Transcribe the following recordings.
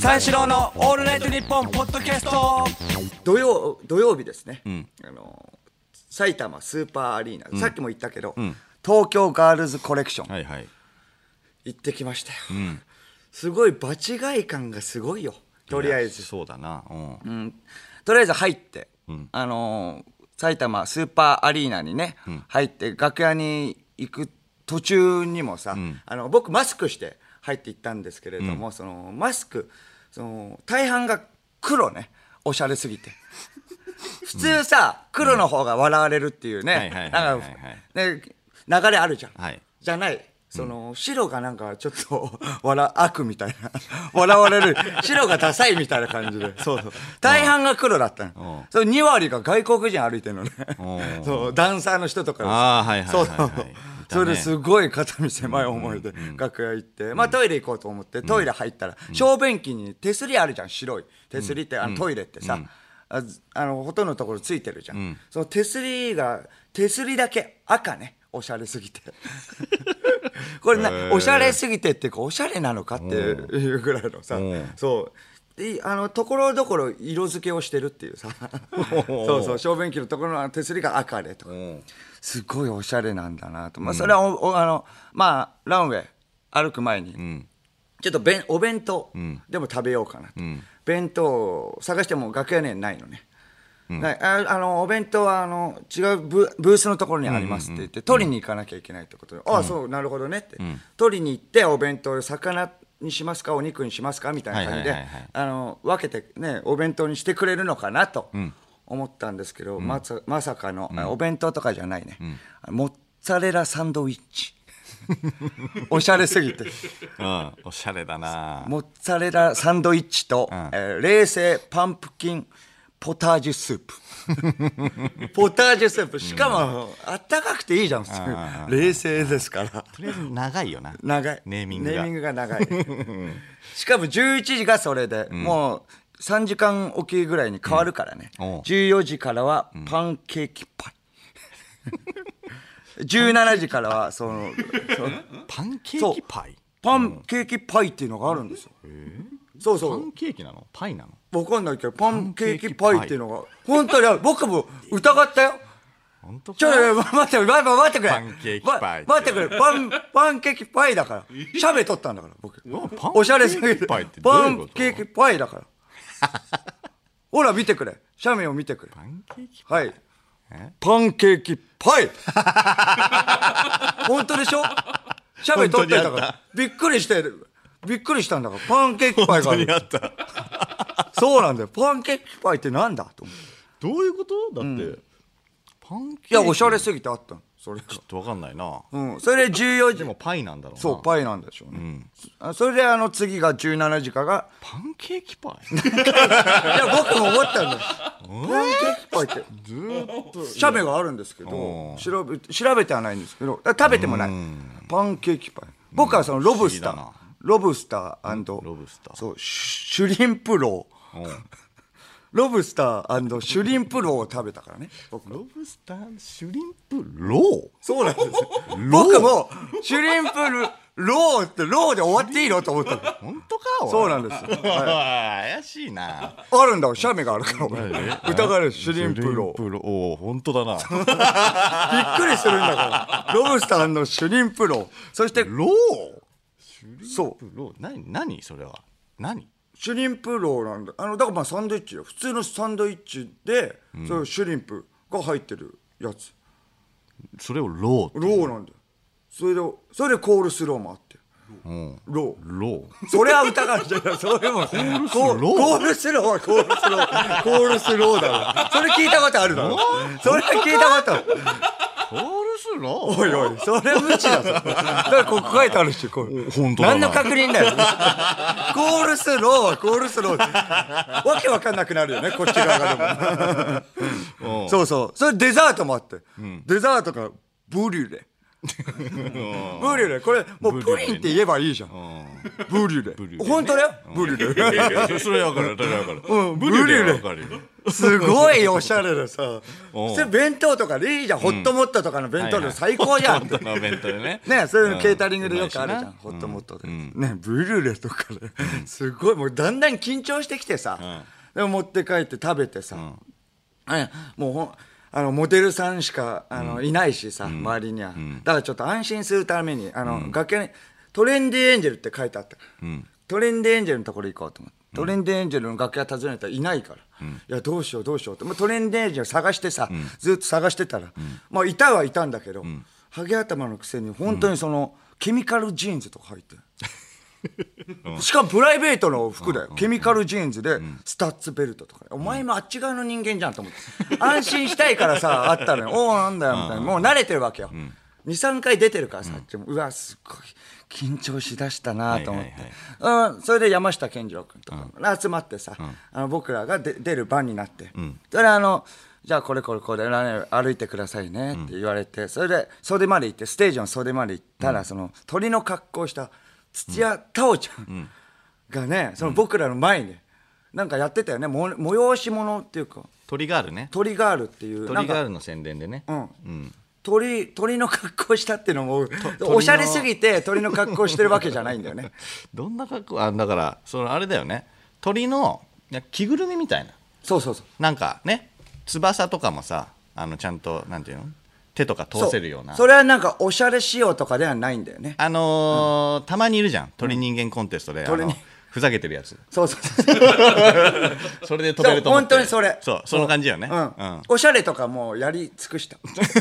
三四郎のオールナイトニッポンポッドキャスト。土曜土曜日ですね、ん。あの埼玉スーパーアリーナ、さっきも言ったけど、東京ガールズコレクション。はいはい。行ってきましたよ、すごい場違い感がすごいよ。とりあえず。そうだな。うん。うん。とりあえず入って、あのー埼玉スーパーアリーナにね、入って楽屋に行く途中にもさ、あの僕マスクして入って行ったんですけれども、そのマスクその大半が黒ね。おしゃれすぎて。普通さ、黒の方が笑われるっていうね、なんかね流れあるじゃん、はい。じゃない。その、白がなんかちょっと 笑悪みたいな。笑われる。白がダサいみたいな感じで。そうそう。大半が黒だったの。うん。それ2割が外国人歩いてるのね。うん。そうダンサーの人とかあーはいはいはいはい。そう。そういたね。それですごい肩身狭い思いで楽屋行って、まあトイレ行こうと思ってトイレ入ったら、小便器に手すりあるじゃん白い。手すりって、あのトイレってさ、あずあのほとんどのところついてるじゃん、その手すりが手すりだけ赤ねおしゃれすぎて。これな、おしゃれすぎてっていうかおしゃれなのかっていうぐらいのさ、うん。そう。であのところどころ色付けをしてるっていうさ。そうそう小便器のところの手すりが赤でとか。うん。すごいおしゃれなんだなと、まあ、それはお、おあのまあランウェイ歩く前に、ん。ちょっとべんお弁当ん。でも食べようかなと、ん。弁当を探しても楽屋にはないのね、なああのお弁当はあの違うブブースのところにありますって言って、取りに行かなきゃいけないってことで、ああそうなるほどねって、取りに行ってお弁当を魚にしますかお肉にしますかみたいな感じで分けてねお弁当にしてくれるのかなと思ったんですけど、まさまさかの、お弁当とかじゃないね、モッツァレラサンドイッチ。おしゃれすぎて。うん。おしゃれだな。モッツァレラサンドイッチと、ん。えー冷製パンプキンポタージュスープ。ポタージュスープ。しかも、あったかくていいじゃん普通冷製ですから。とりあえず長いよな。長い。ネーミングが。ネーミングが長い。しかも11時がそれで、もう3時間おきぐらいに変わるからね、うん。おう。14時からはパンケーキパイ、17時からはそのそのパンケーキパイ？パンケーキパイっていうのがあるんですよ、そうそう。パンケーキなの？パイなの？わかんないけどパンケーキパイ。っていうのが本当に僕も疑ったよ。本当か？ちょい待ってくれ待って待ってくれ。パンケーキパイま待ってくれ。パンパンケーキパイだから。シャベ取ったんだから僕。おしゃれすぎてケーキパンケーキパイだから。ほら見てくれ。写メを見てくれ。パンケーキはい。え？パンケーキパイ。本当でしょ？写メ撮ってたから。びっくりしてびっくりしたんだからパンケーキパイがあった。そうなんだよ。パンケーキパイってなんだと思ってどういうこと？だって。パンケーキ。いやおしゃれすぎてあったのそれが。ちょっとわかんないな。うん。それで14時。でもパイなんだろうな。そうパイなんでしょうね、あそれであの次が17時からパンケーキパイ？いや僕も思ったんだよ。パンケーキパイって。ずーっと。写メがあるんですけどうん。調べ調べてはないんですけどだから食べてもない。パンケーキパイ。僕はそのロブスターロブスターロブスター。そうシュリンプロ。ーうん。ロブスターシュリンプローを食べたからね僕ロブスターシュリンプロ？ーそうなんですよ。僕もシュリンプローってローで終わっていいのと思ったの。本当か？そうなんですよ。おい。怪しいな。あるんだ写メがあるから。お前疑われるシュリンプロ。ーおお本当だな。びっくりするんだから。ロブスターのシュリンプロ。ーそしてロー？そう何何それは？何？シュリンプローなんだ。あのだからまあサンドイッチよ。普通のサンドイッチで、そういうシュリンプが入ってるやつ。それをローローなんだよ。それでそれでコールスローもあって。うん。ロー。ロー。それは疑うじゃない。それも。コールスロー？コールスローはコールスロー。コールスローだろそれ聞いたことあるだろ。それ聞いたこと。あるコールスロおいおいそれ無知だぞ。だからここ書いてあるしこれ本当だな。何の確認だよ。コールスローはコールスロー。わけわかんなくなるよねこっち側がでも。うん。そうそう。それデザートもあって、デザートがブリュレ。ブリュレ。これもうプリンって言えばいいじゃん。ブリュレ。リュレ本当だよ。ブリュレ。それわかる。それわかる。うん。ブリュレすごいおしゃれでさ。それ弁当とかでいいじゃん、ホットモットとかの弁当で最高じゃんって。本当のお弁当でね。ねそういうのん。ケータリングでよくあるじゃん、うまいしなホットモットで、うん。ねブリュレとかで。すごい。もうだんだん緊張してきてさ、でも持って帰って食べてさ、ねもうほんあのモデルさんしかあの、いないしさ、周りには、だからちょっと安心するためにあの、崖にトレンディエンジェルって書いてあったから、トレンディエンジェルのところ行こうと思って。トレンディエンジェルの楽屋訪ねたらいないから、いやどうしようどうしようって、まあ、トレンディエンジェル探してさ、ずっと探してたら、まあ、いたはいたんだけど、ハゲ頭のくせに本当にその、ケミカルジーンズとか入って。る しかもプライベートの服だよ、ケミカルジーンズでスタッツベルトとか、お前もあっち側の人間じゃんと思って。安心したいからさあったのよ。おおなんだよみたいな。もう慣れてるわけよ、23回出てるからさ、あっちも。うわすっごい緊張しだしたなと思って、うん、それで山下健二郎君とかが集まってさ、あの僕らがで出る番になって、それであのじゃあこれこれこれ歩いてくださいねって言われて、それで袖まで行ってステージの袖まで行ったら、その鳥の格好をした土屋太鳳ちゃん。がね、その僕らの前になんかやってたよね。も催し物っていうか。鳥ガールね。鳥ガールっていうなんか。鳥ガールの宣伝でね。うん。うん鳥鳥の格好したっていうのもおしゃれすぎて鳥の格好してるわけじゃないんだよね。どんな格好？あだからそのあれだよね。鳥の着ぐるみみたいな。そうそうそう。なんかね翼とかもさあのちゃんとなんていうの？手とか通せるような。それはなんかおしゃれ仕様とかではないんだよね。あのーたまにいるじゃん。鳥人間コンテストで、あの鳥にふざけてるやつ。そうそうそうそれで飛べると思って。本当にそれ。そうその感じよね。うん。うん。おしゃれとかもうやり尽くした。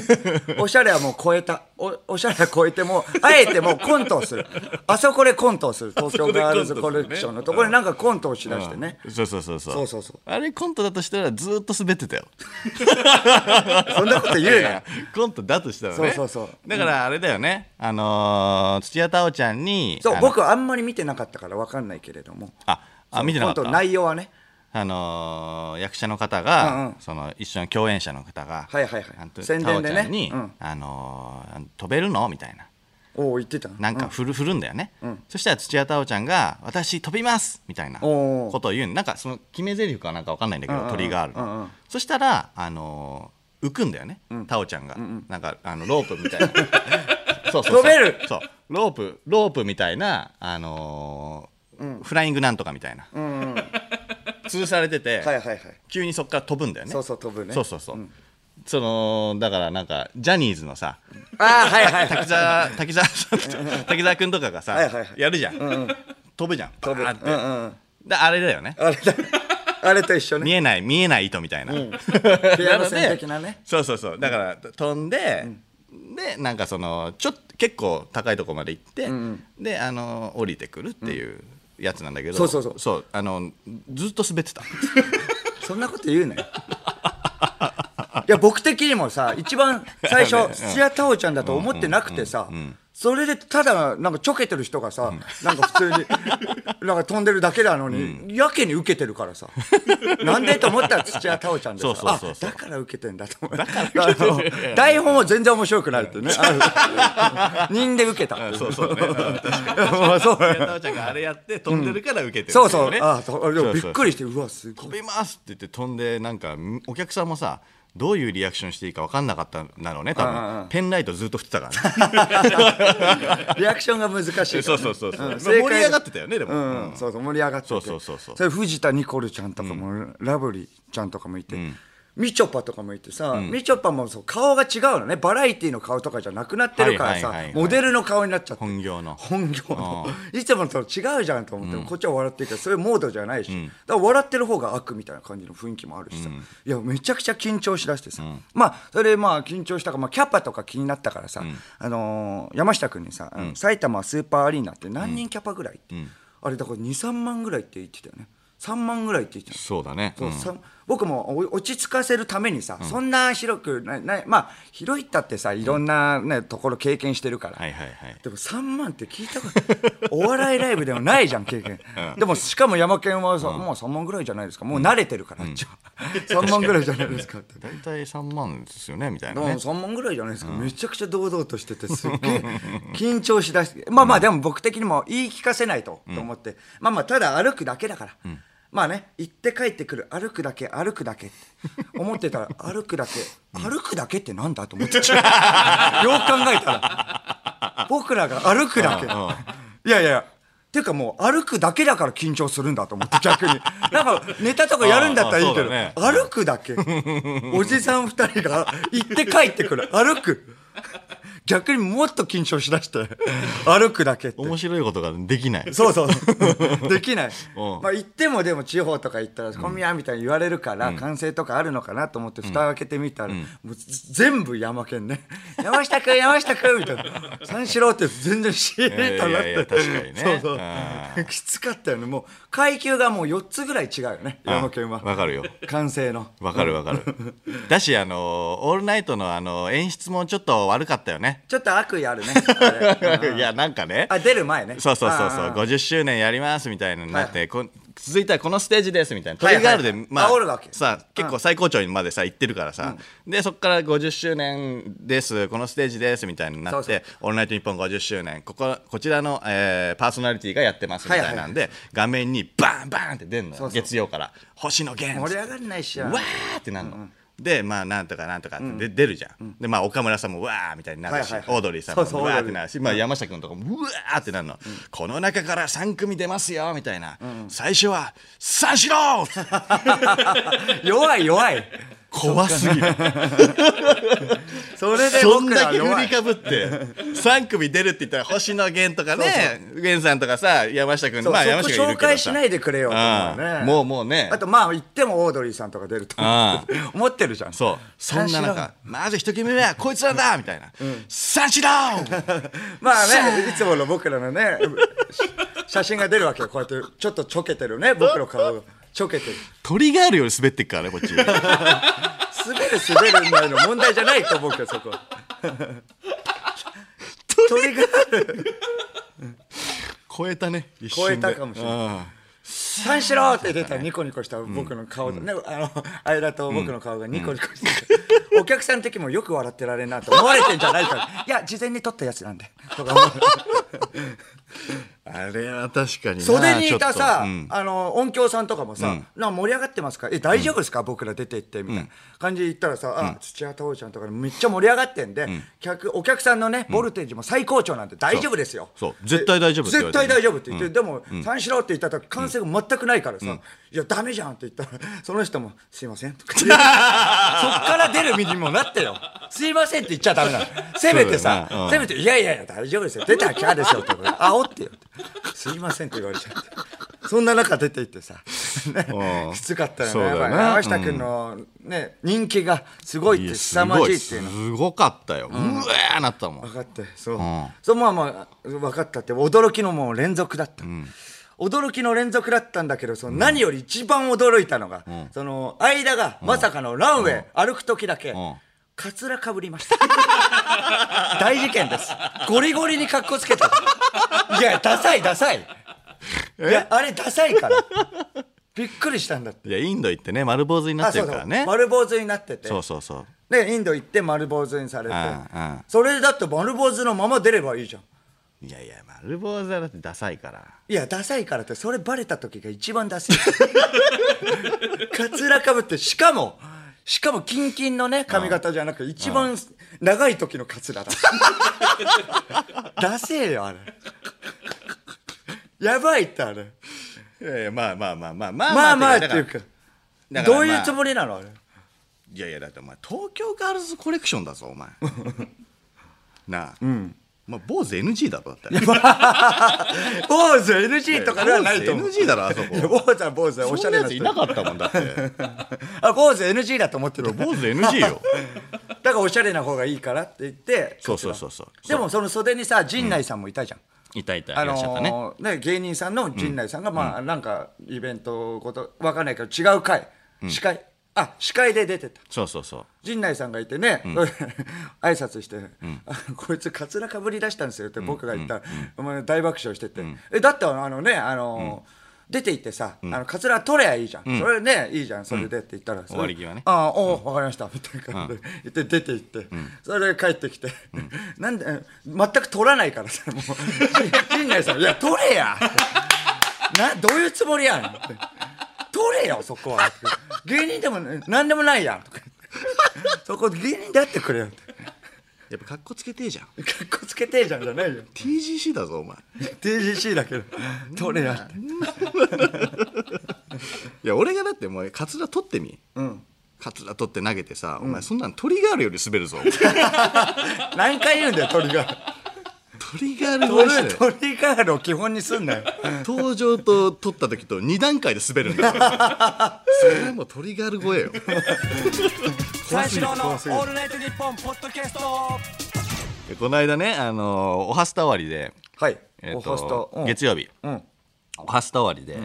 おしゃれはもう超えた。おおしゃれは超えてもうあえてもうコントをする。あそこでコントをする。東京ガールズコレクションのところになんかコントをしだしてね、そうそうそうそう。そうそうそう。あれコントだとしたらずーっと滑ってたよ。そんなこと言うな。よコントだとしたらね。そうそうそう。だからあれだよね、あのー土屋太鳳ちゃんにそうあの僕はあんまり見てなかったから分かんないけれども。ああ見てなかった？内容はね。あのー役者の方が、うんうん。その一緒の共演者の方が、はいはいはい。あの宣伝でね。太鳳ちゃんに、うん。あのー飛べるの？みたいな。おお言ってた。なんか振る,、振るんだよね、そしたら土屋太鳳ちゃんが「私飛びます!」みたいな。おー。ことを言うなんかその決め台詞かなんか分かんないんだけど、鳥があるの、うんうん。そしたらあのー浮くんだよね、太鳳ちゃんが、なんかあのロープみたいな。そうそうそう。飛べる。そう。ロープロープみたいなあのーフライングなんとかみたいな、吊るされてて、はいはいはい。急にそこから飛ぶんだよね。そうそう飛ぶね。そうそうそう、そのだからなんかジャニーズのさああはいはいはい。滝沢滝沢滝沢君とかがさ、はいはいはい。やるじゃん、飛ぶじゃん。飛ぶ。って、うんうんであれだよね。あれだ。あれと一緒ね。見えない見えない糸みたいな、ピアノ線的なね。そうそうそう。だから飛んで、でなんかそのちょっと結構高いところまで行って、であの降りてくるっていうやつなんだけど、そうそうそう。そうあのずっと滑ってた。そんなこと言うなよ。いや僕的にもさ一番最初 土屋太鳳ちゃんだと思ってなくてさそれでただなんかちょけてる人がさなんか普通に なんか飛んでるだけなのにやけに受けてるからさ。なんでと思ったら土屋太鳳ちゃんでさそうそうそうそう。あだから受けてんだと思って台本は全然面白くないってね。人で受けたそうそうね、そう。宮田ちゃんがあれやって飛んでるから受けてるっていそうそう。ねあでもびっくりりしてうわすごい。飛びますって言って飛んでなんかお客さんもさどういうリアクションしていいか分かんなかったんだろうね多分。ペンライトずっと振ってたからね。リアクションが難しいからね。そうそうそうそう、ん。盛り上がってたよねでも、うん、そうそう盛り上がってて。そうそうそうそう。れ藤田ニコルちゃんとかも、ラブリーちゃんとかもいて、みちょぱとかもいてさ、みちょぱもそう顔が違うのね。バラエティの顔とかじゃなくなってるからさ、モデルの顔になっちゃって。本業の。本業の。いつもと違うじゃんと思って、こっちは笑ってるけどそういうモードじゃないし、だから笑ってる方が悪みたいな感じの雰囲気もあるしさ、いやめちゃくちゃ緊張しだしてさ、まあそれでまあ緊張したから、まあ、キャパとか気になったからさ、あのー山下君にさ、埼玉スーパーアリーナって何人キャパぐらいって、あれだから23万ぐらいって言ってたよね。3万ぐらいって言ってたそうだね、そうさ僕もお落ち着かせるためにさ、そんな広くないないまあ広いったってさいろんな、ねところ経験してるから、はいはいはい。でも3万って聞いたこと お笑いライブでもないじゃん経験、でもしかも山県はさ、もう3万ぐらいじゃないですか。もう慣れてるから、あっちは3万ぐらいじゃないですか。って大体3万ですよねみたいなね。3万ぐらいじゃないですか、めちゃくちゃ堂々としててすっげえ緊張しだしてまあまあでも僕的にも言い聞かせないと、と思って。まあまあただ歩くだけだから、まあね行って帰ってくる歩くだけ歩くだけって。思ってたら 歩くだけ歩くだけってなんだと思ってよく考えたら僕らが歩くだけ。いやいやていうかもう歩くだけだから緊張するんだと思って逆に。なんかネタとかやるんだったらいいけど、歩くだけ。おじさん二人が行って帰ってくる。歩く逆にもっと緊張しだして 歩くだけって。面白いことができない。そうそう。できない。うん。まあ行ってもでも地方とか行ったら小宮みたいに言われるから歓声とかあるのかなと思って蓋を開けてみたらもう全部山県ね。山下君山下君みたいな。三四郎って全然知りたなって。いやいやいや確かにね。そうそう。あきつかったよね。もう階級がもう4つぐらい違うよね。山県は。わかるよ。歓声の。わかるわかる。だしあのオールナイトのあの演出もちょっと悪かったよね。ちょっと悪意あるね。あれ。いやなんかね。あ出る前ね。そうそうそうそう。ああ50周年やりますみたいになって、こん続いてはこのステージですみたいな。トリガールで、まあ煽るわけ。さ結構最高潮にまでさ行ってるからさ、でそこから50周年です。このステージですみたいになってオールナイトニッポン50周年。こここちらの、えーパーソナリティがやってますみたいなんで、画面にバンバンって出るの月曜から。星野源。盛り上がんないしわーってなるの、でまあなんとかなんとかってで、出るじゃん、でまあ岡村さんもわーみたいになるし、オードリーさんもわーってなるし、まあ、山下君とかもうわーってなるの、この中から3組出ますよみたいな、最初は「三四郎! 」弱い弱い怖すぎる。それで僕そんだけ振りかぶって3組出るって言ったら星野源とかね源さんとかさ山下君まあ山下君いるけどさ。介しないでくれよねうんもうもうね。あとまあ言ってもオードリーさんとか出ると思 ってるじゃん。そう。そんな中まず一組目はこいつらだ みたいな「三四郎!」まあねいつもの僕らのねし写真が出るわけよ。こうやってちょっとちょけてるね僕の顔がちょけてる。鳥があるより滑ってっからねこっち。滑る滑るんないの問題じゃないと思うけどそこ。鳥が超えたね一瞬で。超えたかもしれない。うん三四郎って出たらニコニコした僕の顔だね、あの間と僕の顔がニコニコしてて、お客さん的にもよく笑ってられんなと思われてんじゃないか。いや事前に撮ったやつなんで。とか思うあれは確かにな袖にいたさ、と。うん。あの音響さんとかもさ、なん。か盛り上がってますか？え大丈夫ですか、僕ら出て行ってみたいな。感じで言ったらさ、あ土屋太鳳ちゃんとかめっちゃ盛り上がってんで、客お客さんのねボルテージも最高潮なんで大丈夫ですよ、そう。絶対大丈夫絶対大丈夫って言って、でも、三四郎って言った時歓声が全くないからさ、いやダメじゃんって言ったら その人も「すいません」とか そっから出る身にもなってよ「すいません」って言っちゃダメなの。せめてさ、せめて「いやいやいや大丈夫ですよ。出たらキャーですよ」って煽ってよって「すいません」って言われちゃって。そんな中出て行ってさ、きつかったよね。やっぱり山下君の、ね人気がすごいって凄まじいっていうの。すごかったよ、うわーなったもん。分かって。そう、ん。そうまあまあ分かったって驚きのもう連続だった、驚きの連続だったんだけどその何より一番驚いたのが、その間がまさかのランウェイ歩く時だけ、んカツラかぶりました。大事件です。ゴリゴリに格好つけたいやダサいダサい。いやあれダサいから。びっくりしたんだって。いやインド行ってね丸坊主になってるからね。丸坊主になってて。そうそうそう。でインド行って丸坊主にされて。それだって丸坊主のまま出ればいいじゃん。いやいや丸坊主はだってダサいから。いやダサいからってそれバレた時が一番ダサい カツラかぶってしかもしかもキンキンのね髪型じゃなく一番長い時のカツラだダセえよあれ。やばいってあれ。いやいやまあまあまあまあまあまあまあっていうかだからまあどういうつもりなの？あれいやいやだってお前東京ガールズコレクションだぞお前。なあ、まあ、坊主 NG だろだって。坊主 NG とかではないと思う。坊主 NG だろあそこ。坊主は坊主はおしそんなやついゃれなかったもんだって。あ坊主 NG だと思ってる坊主 NG よ。だからおしゃれな方がいいからって言ってそうそうそうそうでもその袖にさ陣内さんもいたじゃん、いたいたあいたね、のーね、芸人さんの陣内さんが、まあなんかイベントことわかんないけど違う回、司会あ司会で出てた。そうそうそう。陣内さんがいてね、挨拶して、あこいつカツラかぶり出したんですよ」って僕が言った。ら、お前大爆笑してて「えだってあのねあのー出て行ってさ、あのカツラ取ればいいじゃん、それねいいじゃん。それでって言ったら、終わり際ね。ああおお分かりました。みたいな感じで言って出て行って、それで帰ってきて、なんで全く取らないからさもう。陣内さん「いや取れや!」などういうつもりやんって取れよそこは。芸人でもね何でもないやんとか。そこ芸人であってくれよって。やっぱ格好つけてえじゃん。かっこつけてえじゃんじゃないよ。TGC だぞお前。TGC だけど。取れやって。いや俺がだってもうカツラ取ってみ。うん。カツラ取って投げてさ、お前そんなんトリガールより滑るぞ。何回言うんだよ鳥がトリガール超えして鳥ガールを基本にすんなよ。登場と取った時と2段階で滑るんだから それはもうトリガール超えよ。三四郎のオールナイトニッポンポッドキャスト。でこの間ねあのおはスタ終わりで、はい。えっおホストうん。月曜日。うん。おはスタ終わりで、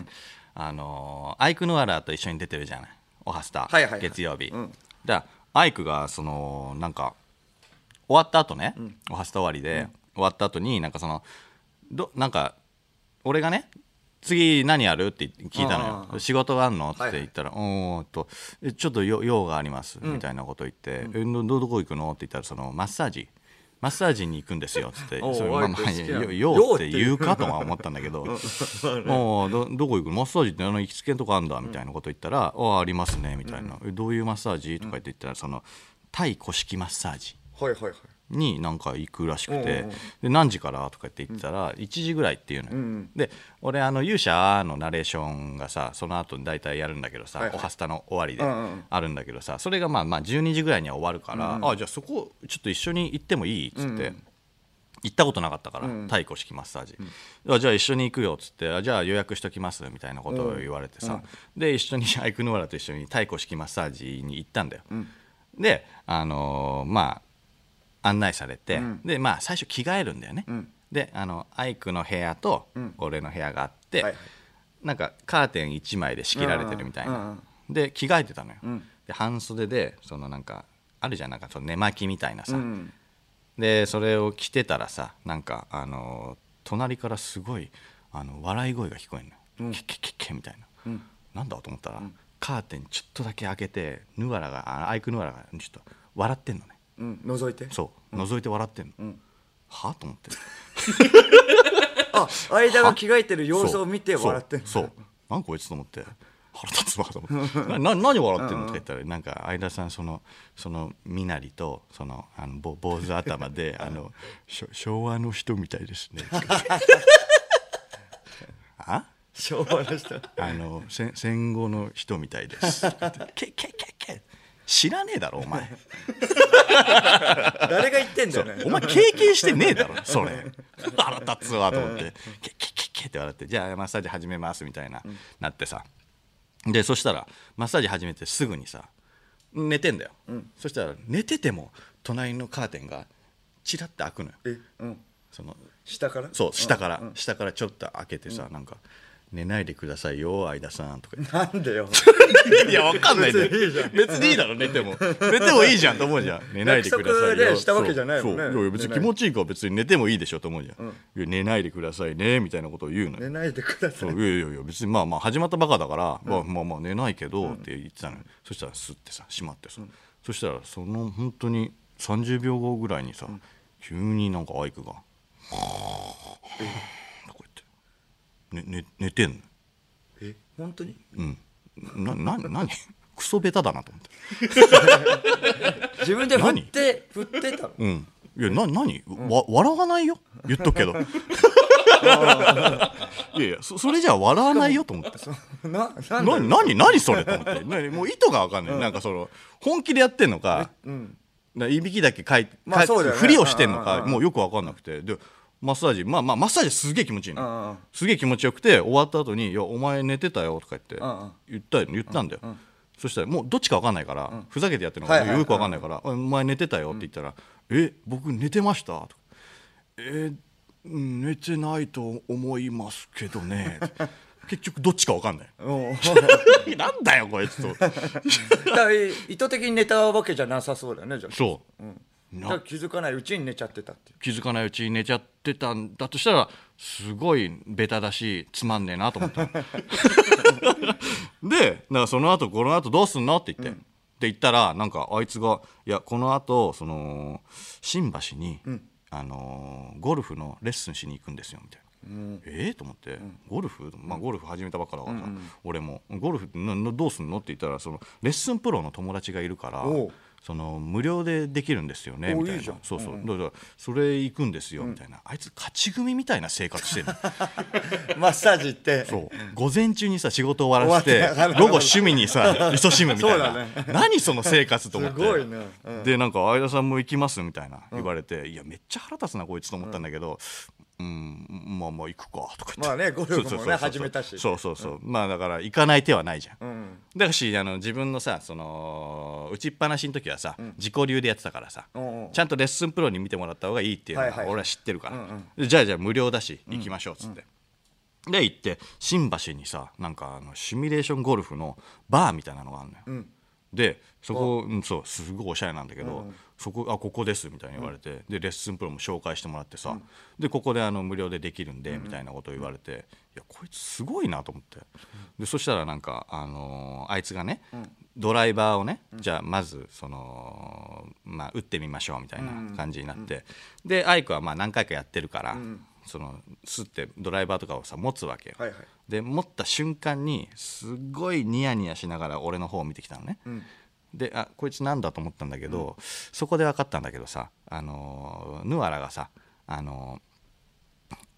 あのアイク・ヌアラと一緒に出てるじゃない？おはスタ、はいはいはい。月曜日、ん。だアイクがそのなんか終わった後ね、おはスタ終わりで、終わった後になんかそのどなんか俺がね次何やる？って聞いたのあよ仕事があんの？ってはいはい。言ったら「おーっとえちょっと用用があります」みたいなこと言って「えどどこ行くの?」って言ったらそのマッサージ。マッサージに行くんですよ。っつって。おうそれまあ用って言うかとは思ったんだけど「ああどどこ行く？のマッサージってあの行きつけんとこあんだ」みたいなこと言ったら「ああありますね」みたいな「えどういうマッサージ?」とか言って言ったらそのタイ古式マッサージ。はいはいはいになんか行くらしくてで何時からとかって言ってたら1時ぐらいっていうのよ、んで俺あの勇者のナレーションがさその後に大体やるんだけどさ、はいはい。おはスタの終わりでうんうんうん。あるんだけどさそれがまあまあ12時ぐらいには終わるから、あじゃあそこちょっと一緒に行ってもいいっつって。行ったことなかったから、太鼓式マッサージ、あじゃあ一緒に行くよっつってあじゃあ予約しときますみたいなことを言われてさ、で一緒にアイク・ノーラと一緒に太鼓式マッサージに行ったんだよ、であのーまあ案内されて、でまあ最初着替えるんだよね、であのアイクの部屋と俺の部屋があって、はいはい。なんかカーテン1枚で仕切られてるみたいな、うんうんで着替えてたのよ、で半袖でそのなんかあるじゃんなんかその寝巻きみたいなさ、うんでそれを着てたらさなんかあの隣からすごいあの笑い声が聞こえるのよ、ケッケッケみたいな、なんだと思ったら、カーテンちょっとだけ開けてヌアラがあアイクヌアラがちょっと笑ってんのねうん覗いて。そう。覗いて笑ってんの、はと思って。あ間が着替えてる様子を見て笑ってんの。そう。そう。なんこいつと思って。腹立つわと思って。な な何笑ってんの？って言ったらなんか相田さんそのその身なりとそのあのぼ坊主頭で あの昭和の人みたいですね。あ？昭和の人。あの戦戦後の人みたいです。けけけけ知らねえだろお前。誰が言ってんだよね。お前経験してねえだろそれ。腹立つわと思って「ケッケッケッケッ」って笑って「じゃあマッサージ始めます」みたいな、なってさ。でそしたらマッサージ始めてすぐにさ寝てんだよ、そしたら寝てても隣のカーテンがチラッて開くのよ。えうん。その下から？そう下から、下からちょっと開けてさ、なんか「寝ないでくださいよ相田さん」とかなんでよいや、わかんないね。別にいいじゃん別にいいだろ、寝ても。寝てもいいじゃんと思うじゃん。寝ないでくださいよ。でしたわけじゃないもんねいや別に気持ちいいから別に寝てもいいでしょと思うじゃん。いや寝ないでくださいね、みたいなことを言うのよ。寝ないでくださそいういやいやいや、別にまあまあ始まったばかだから、まあまあまあ寝ないけどって言ってたのよ。そしたらスッてさ、閉まってさ。そしたらその本当に30秒後ぐらいにさ、急になんかアイクが、ね、ね、寝てんの？え本当に？うん。な、な、なに クソベタだなと思って。自分で振って振ってたの？うん。いや、な、なに、わ、笑わないよ？言っとくけど。いやいや、そ、それじゃ笑わないよと思って。ななんな、で？なに、なにそれと思って。なにもう意図がわかんない。なんかその、本気でやってんのか。ないびきだけかい、かまあそうだよねふりをしてんのか、うんうんうんもうよくわかんなくて。で。マッサージ、まあまあ、マッサージすげえ気持ちいいうんうんの。すげえ気持ちよくて、終わった後に、いや、お前寝てたよとか言ってんうん、言ったよ、言ったんだよ。そしたら、もうどっちかわかんないから、ふざけてやってるのか、はいはいよくわかんないから、お前寝てたよって言ったら、え、僕寝てました？とかえーうん寝てないと思いますけどね。結局どっちかわかんない。うん。なんだよこいつと。意図的に寝たわけじゃなさそうだよねじゃあ。そう、だから気づかないうちに寝ちゃってたって気づかないうちに寝ちゃってたんだとしたらすごいベタだしつまんねえなと思った。でだからその後この後どうすんのって言って、って言ったらなんかあいつが「いやこの後その新橋に、あのーゴルフのレッスンしに行くんですよ」みたいな。えー？と思って、ゴルフ、まあ、ゴルフ始めたばっかだからさ、俺もゴルフななどうすんのって言ったらそのレッスンプロの友達がいるからその無料でできるんですよねみたいな。ん。そうそう、だからそれ行くんですよみたいな、あいつ勝ち組みたいな生活してる マッサージ行って。そう。午前中にさ仕事終わらせて 午後趣味にさ 勤しむみたいな、何その生活と思って。でなんか相田さんも行きますみたいな言われて、いやめっちゃ腹立つなこいつと思ったんだけど、うん、まあまあ行くかとか言って。まあねゴルフもねそうそうそうそう始めたし。そうそうそう、まあだから行かない手はないじゃん、うん。だしあの自分のさその打ちっぱなしの時はさ、自己流でやってたからさ、うんうんちゃんとレッスンプロに見てもらった方がいいっていうのはいはいは俺は知ってるから、うんでじゃあじゃあ無料だし行きましょうっつって、で行って新橋にさなんかあのシミュレーションゴルフのバーみたいなのがあるのよ、でそこ、うん、そうすごいおしゃれなんだけど、そこあここですみたいに言われて、でレッスンプロも紹介してもらってさ、でここであの無料でできるんで、みたいなことを言われていやこいつすごいなと思って。でそしたらなんか、あのーあいつがね、ドライバーをね、じゃあまずその、まあ、打ってみましょうみたいな感じになって、でアイクはまあ何回かやってるから、そのスってドライバーとかをさ持つわけよ、はいはい。で持った瞬間にすごいニヤニヤしながら俺の方を見てきたのね、であこいつなんだと思ったんだけど、そこで分かったんだけどさ、あのーヌアラがさ、あのー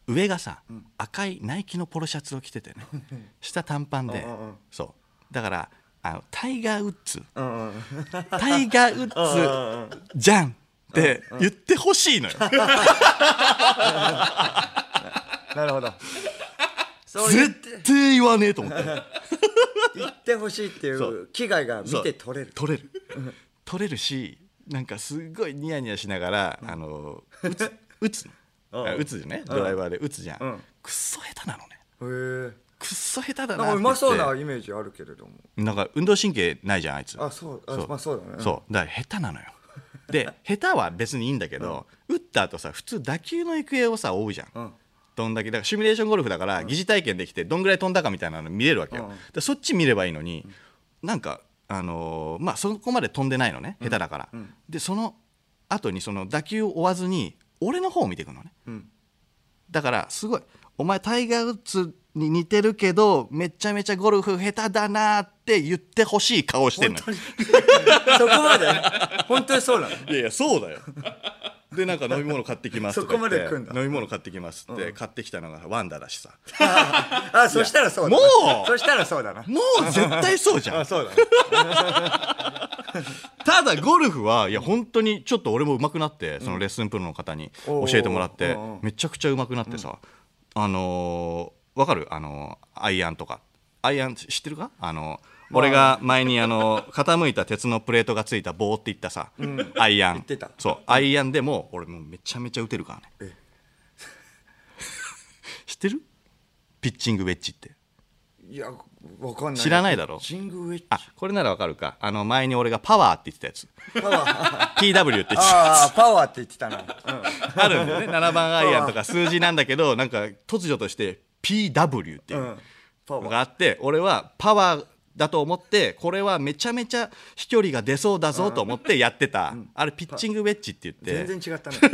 上がさ、赤いナイキのポロシャツを着ててね 下短パンで、うんうんうん。そう。だからあのタイガー・ウッズ。うんうん タイガー・ウッズじゃんって言ってほしいのよ。なるほどそう言って絶対言わねえと思って。言ってほしいっていそう。う危害が見て取れる。取れる。取れるしなんかすごいニヤニヤしながら、あの打つ。打つの。うん。あ打つじゃね。ドライバーで。打つじゃん、うん。くっそ下手なのね。へえ。くっそ下手だなってなんかうまそうなイメージあるけれども。てなんか運動神経ないじゃんあいつ。あそう。あまあそうだね。そう。だから下手なのよ。で下手は別にいいんだけど、打った後さ普通打球の行方をさ追うじゃん、うんどんだけだからシミュレーションゴルフだから疑似体験できてどんぐらい飛んだかみたいなの見れるわけよ、うそっち見ればいいのに、なんかあのーまあそこまで飛んでないのね下手だから、でその後にその打球を追わずに俺の方を見ていくのね、ん。だからすごいお前タイガー・ウッズに似てるけどめちゃめちゃゴルフ下手だなって言ってほしい顔してんのよ。そこまで？本当にそうなの？いやいやそうだよでなんか飲み物買ってきますとか言ってそこまで来んだ。飲み物買ってきますって買ってきたのがワンダだしさ。あそしたらそうだもう！そしたらそうだな。もう絶対そうじゃん。あそうだねただゴルフはいや本当にちょっと俺も上手くなってそのレッスンプロの方に教えてもらってめちゃくちゃ上手くなってさ。あのーわかる？あのーアイアンとか。アイアン知ってるか？あの俺が前にあの傾いた鉄のプレートがついた棒って言ったさ、アイアン。言ってた。そう。アイアンでも俺もうめちゃめちゃ打てるからね。知ってる？ピッチングウェッジって。いやわかんない。知らないだろ？ジングウェッジ。あこれならわかるか。あの前に俺がパワーって言ってたやつ。パワー。PW って言ってたああパワーって言ってたな、うん。あるんだよね。7番アイアンとか数字なんだけどなんか突如として PW っていうのがあって俺はパワーだと思ってこれはめちゃめちゃ飛距離が出そうだぞと思ってやってた。あれピッチングウェッジって言って。全然違ったね。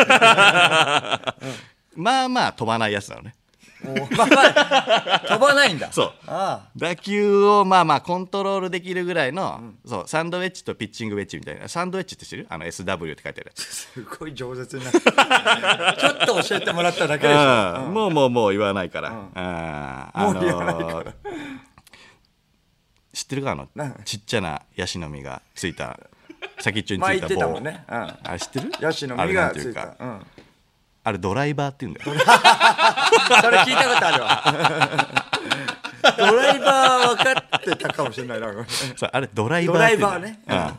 まあまあ飛ばないやつなのね。おまあ飛ばないんだ。そう。あ打球をまあまあコントロールできるぐらいの、そうサンドウェッジとピッチングウェッジみたいな。サンドウェッジって知ってる？あの SW って書いてあるやつ。あすごい饒舌になってちょっと教えてもらっただけでしょ。うん。もうもうもう言わないから、うん。あもう言わないから知ってるかあの何ちっちゃなヤシの実がついた 先っちょについた棒たもんね、うん、あれ知ってる？ヤシの実がついた。うん。あれドライバーって言うんだよ。それ聞いたことあるわ。ドライバー分かってたかもしれないなあれドライバードライバーね。うん。だか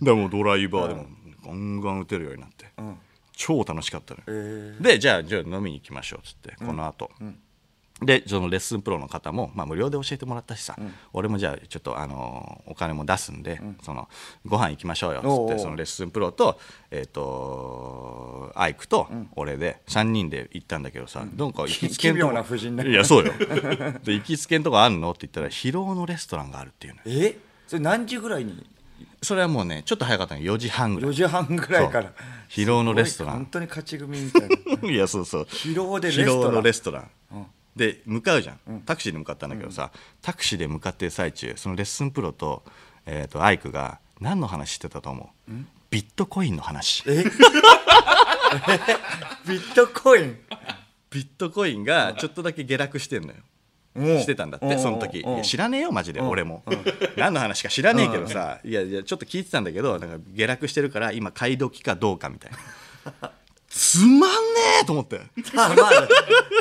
らもうドライバーでもガンガン打てるようになって、超楽しかったのよ、えでじゃあじゃあ飲みに行きましょうっつってこの後、でそのレッスンプロの方も、まあ、無料で教えてもらったしさ、俺もじゃあちょっとあのお金も出すんで、そのご飯行きましょうよっってそのレッスンプロと,、えー、とアイクと俺で3人で行ったんだけどさ、なん。か行きつけんとこいやそうよ。で行きつけんとこあんのって言ったら疲労のレストランがあるっていうの。よえ？それ何時ぐらいに？それはもうねちょっと早かったの4時半ぐら4い時半ぐらいから。疲労のレストラン。本当に勝ち組みたいな。いやそうそう。疲労でレストラン。疲労のレストラン、で向かうじゃん、タクシーで向かったんだけどさ、タクシーで向かってる最中そのレッスンプロと,、えー、とアイクが何の話してたと思う？ビットコインの話。え？ビットコイン？ビットコインがちょっとだけ下落してんのよ。してたんだっうんてその時。知らねえよマジで俺も。何の話か知らねえけどさいやいやちょっと聞いてたんだけどなんか下落してるから今買い時かどうかみたいなつまんねえと思って。まあまあ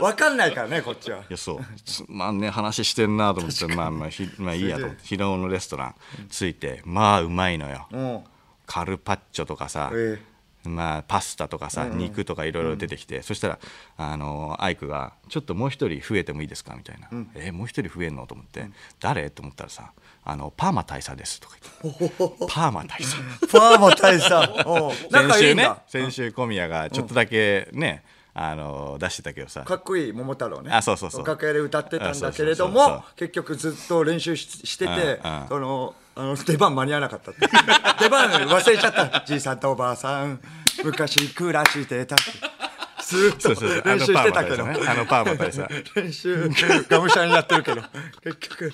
分かんないからねこっちは。いやそう。つまんねえ話してんなと思って。まあまあひまあいいやと思って。疲労のレストラン着いてまあうまいのよ。うん。カルパッチョとかさ、えまあ、パスタとかさ、肉とかいろいろ出てきて、そしたらあのアイクが「ちょっともう一人増えてもいいですか?」みたいな「えもう一人増えんの?」と思って「誰?」と思ったらさあの「パーマ大佐です」とか言って「パーマ大佐」パーマ大佐。先週ね先週小宮がちょっとだけね、あの出してたけどさ。かっこいい桃太郎ね。あそうそうそう。楽屋で歌ってたんだけれども結局ずっと練習ししててうんうん。そのあの出番間に合わなかったって 出番忘れちゃった。じいさんとおばあさん昔暮らしてたって。ずっとそうそうそう。あ練習してたけど。あのパーマ大佐練習がむしゃらにやってるけど。結局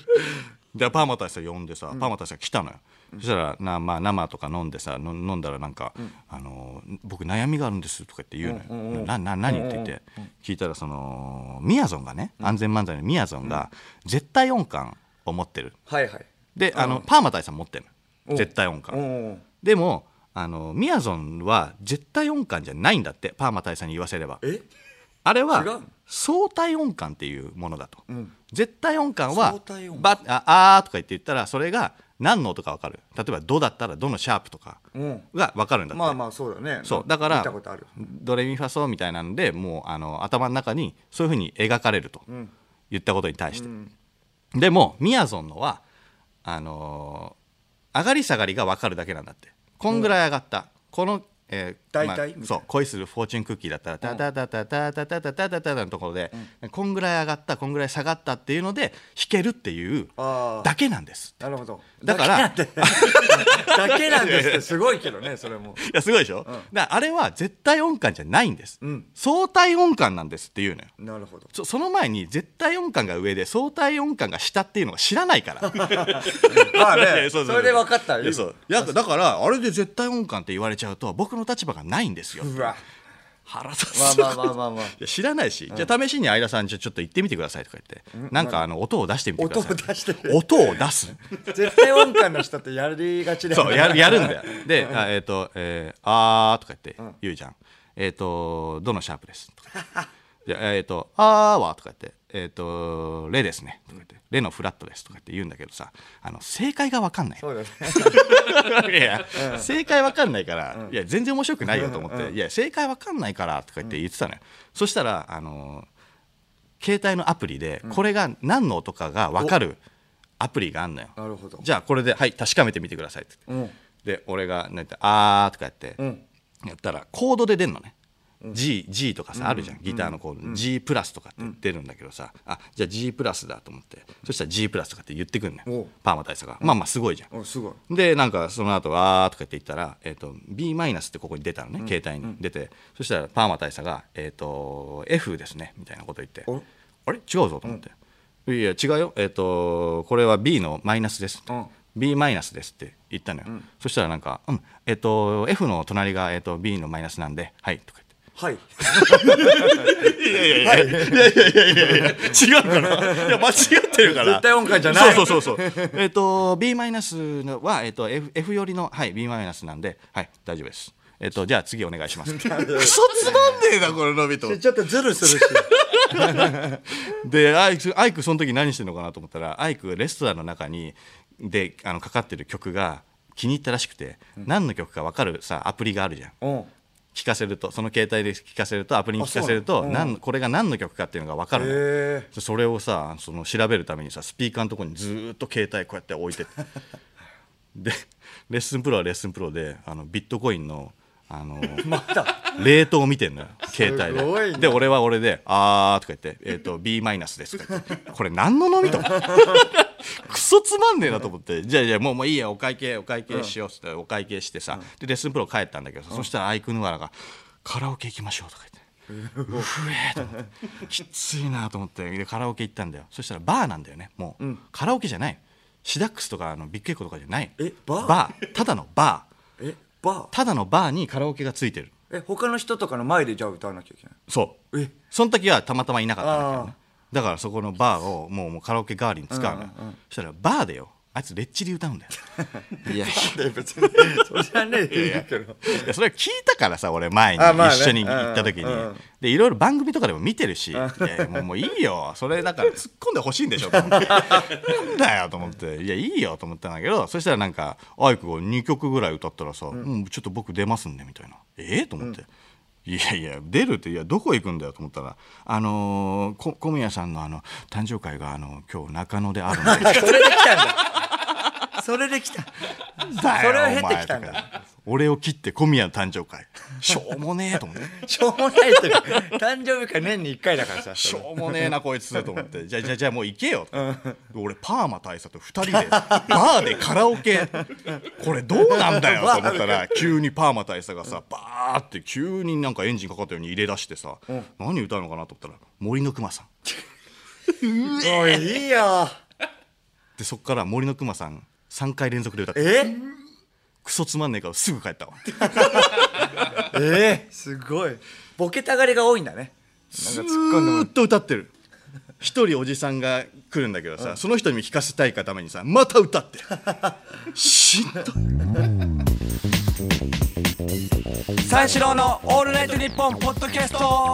でパーマ大佐呼んでさ、パーマ大佐が来たのよ、そしたらな、まあ、生とか飲んでさの飲んだらなんか、あの「僕悩みがあるんです」とか言って言うのよ「なな何?」って言って。聞いたらそのみやぞんがね安全漫才のみやぞんが絶対音感を持ってる。はいはい。であのパーマ大佐持ってるの。絶対音お感。うでもあのみやぞんは絶対音感じゃないんだってパーマ大佐に言わせれば。え？あれは相対音感っていうものだと、ん。絶対音感は相対音感。バああーとか言って言ったらそれが何の音か分かる。例えば「ド」だったら「ド」のシャープとかうん。が分かるんだって、まあまあそうだね。そう。だからドレミファソみたいなんでもうあの頭の中にそういうふうに描かれると、言ったことに対して、でもみやぞんのはあのー上がり下がりが分かるだけなんだって。こんぐらい上がった、この、えーまあそう恋するフォーチュンクッキーだったらタタタタタタタタタタタタのところで、こんぐらい上がったこんぐらい下がったっていうので弾けるっていうだけなんですなるほどだからだけなんですってすごいけどねそれもいやすごいでしょ、だからあれは絶対音感じゃないんです、ん相対音感なんですっていうのよなるほどそその前に絶対音感が上で相対音感が下っていうのが知らないからまあねうううそれで分かったいやそうだからあれで絶対音感って言われちゃうと僕の立場がないんですよ。腹立つまあまあまあまあ知らないし、じゃあ試しに相田さんちょっと言ってみてくださいとか言って、なんかあの音を出してみてください。音を出して。る音を出す。絶対音感の人ってやりがちだよそうやるやるんだよ。で「あえっ、と、えー、あー」とか言って言うじゃん「えっ、とどのシャープです」とかじゃあえっ、と「あーは」とか言って「えっ、とレですね」とか言って「レのフラットです」とか言って言うんだけどさあの正解が分かんない。そうだね。いや、正解わかんないから、いや全然面白くないよと思って、いや正解わかんないからとか言って言ってたのよ、そしたらあの携帯のアプリでこれが何の音かが分かるアプリがあんのよ。なるほど。じゃあこれではい確かめてみてくださいって言って、で俺があーとかやって、やったらコードで出んのね、G, G とかさあるじゃん。ギターのコード、G プラスとかって出るんだけどさ、あじゃあ G プラスだと思って。そしたら G プラスとかって言ってくんねおんパーマ大佐が、まあまあすごいじゃん。おすごい。でなんかその後あーとか言って言ったら、えー、と B マイナスってここに出たのね、携帯に。出て。そしたらパーマ大佐が、えー、と F ですね。みたいなこと言って。おあれ？違うぞと思って、いや違うよ、えー、とこれは B のマイナスです、うん。B マイナスですって言ったのよ、そしたらなんか、うん。えー、と F の隣が、えー、と B のマイナスなんではい。とかはい。いやいやいや、い、やいや違うから。いや間違ってるから。絶対音階じゃない。そうそうそうそう。えっ、と B マイナスはえっ、と F F よりのはい B マイナスなんではい大丈夫です。えっ、とじゃあ次お願いします。クソつまんねえなこののびと。ちょっとズルするし。でアイクアイクその時何してるのかなと思ったらアイクレストランの中にであのかかってる曲が。気に入ったらしくて、うん、何の曲か分かるさアプリがあるじゃん聞かせるとその携帯で聞かせるとアプリに聞かせるとなん。これが何の曲かっていうのが分かるの。それをさその調べるためにさスピーカーのところにずーっと携帯こうやって置いて でレッスンプロはレッスンプロであのビットコインのあの まだレートを見てんのよ携帯で。で 俺は俺で「あー」とか言って「えー、と B マイナスです」とか言って。これ何の飲みとクソつまんねえなと思って。じゃあじゃあもうもういいやお会計お会計しよう。っつってお会計してさ、でレッスンプロ帰ったんだけどさ、そしたらアイクヌアラが「カラオケ行きましょう」とか言って。うふえーと思って。きついなと思って。でカラオケ行ったんだよ。そしたらバーなんだよねもう、カラオケじゃない。シダックスとかあのビッグエコとかじゃない。えバー？バー。ただのバー。えバただのバーにカラオケがついてる。ーえ他の人とかの前でじゃあ歌わなきゃいけないそう。え？その時はたまたまいなかったんだけどね。あだからそこのバーをもうもうカラオケ代わりに使うのよ、そしたらバーでよ。あいつレッチリ歌うんだよ。いや。別にそれはね いいけど。やそれ聞いたからさ俺前にあまあね。一緒に行った時に、うんうん。でいろいろ番組とかでも見てるし。いもうもういいよ。それだから突っ込んでほしいんでしょと思って。なんだよと思っていやいいよと思ったんだけどそしたらなんかアイクが2曲ぐらい歌ったらさ、うん。ちょっと僕出ますんでみたいな。ええと思って。いやいや出るっていやどこ行くんだよと思ったらあのー、こ小宮さんのあの誕生会があの今日中野であるんで。それで来たんだ。それで来た。それを経てきたんだ。俺を切って小宮の誕生会。しょうもねえと思って。しょうもないっていうか。誕生日会年に1回だからさしょうもねえなこいつと思って。じゃあじゃあじゃあもう行けよ。と、俺パーマ大佐と2人でバーでカラオケ。これどうなんだよ と思ったら急にパーマ大佐がさバーって急になんかエンジンかかったように入れ出してさ、何歌うのかなと思ったら森のくまさん。おいいいよ。でそっから森のくまさん3回連続で歌って。え？クソつまんねえからすぐ帰ったわ。え？ー、すごい。ボケたがりが多いんだね。ずーっと歌ってる。一人おじさんが来るんだけどさ、その人にも聴かせたいがためにさまた歌って。る しんどい。三四郎のオールナイトニッポンポッドキャスト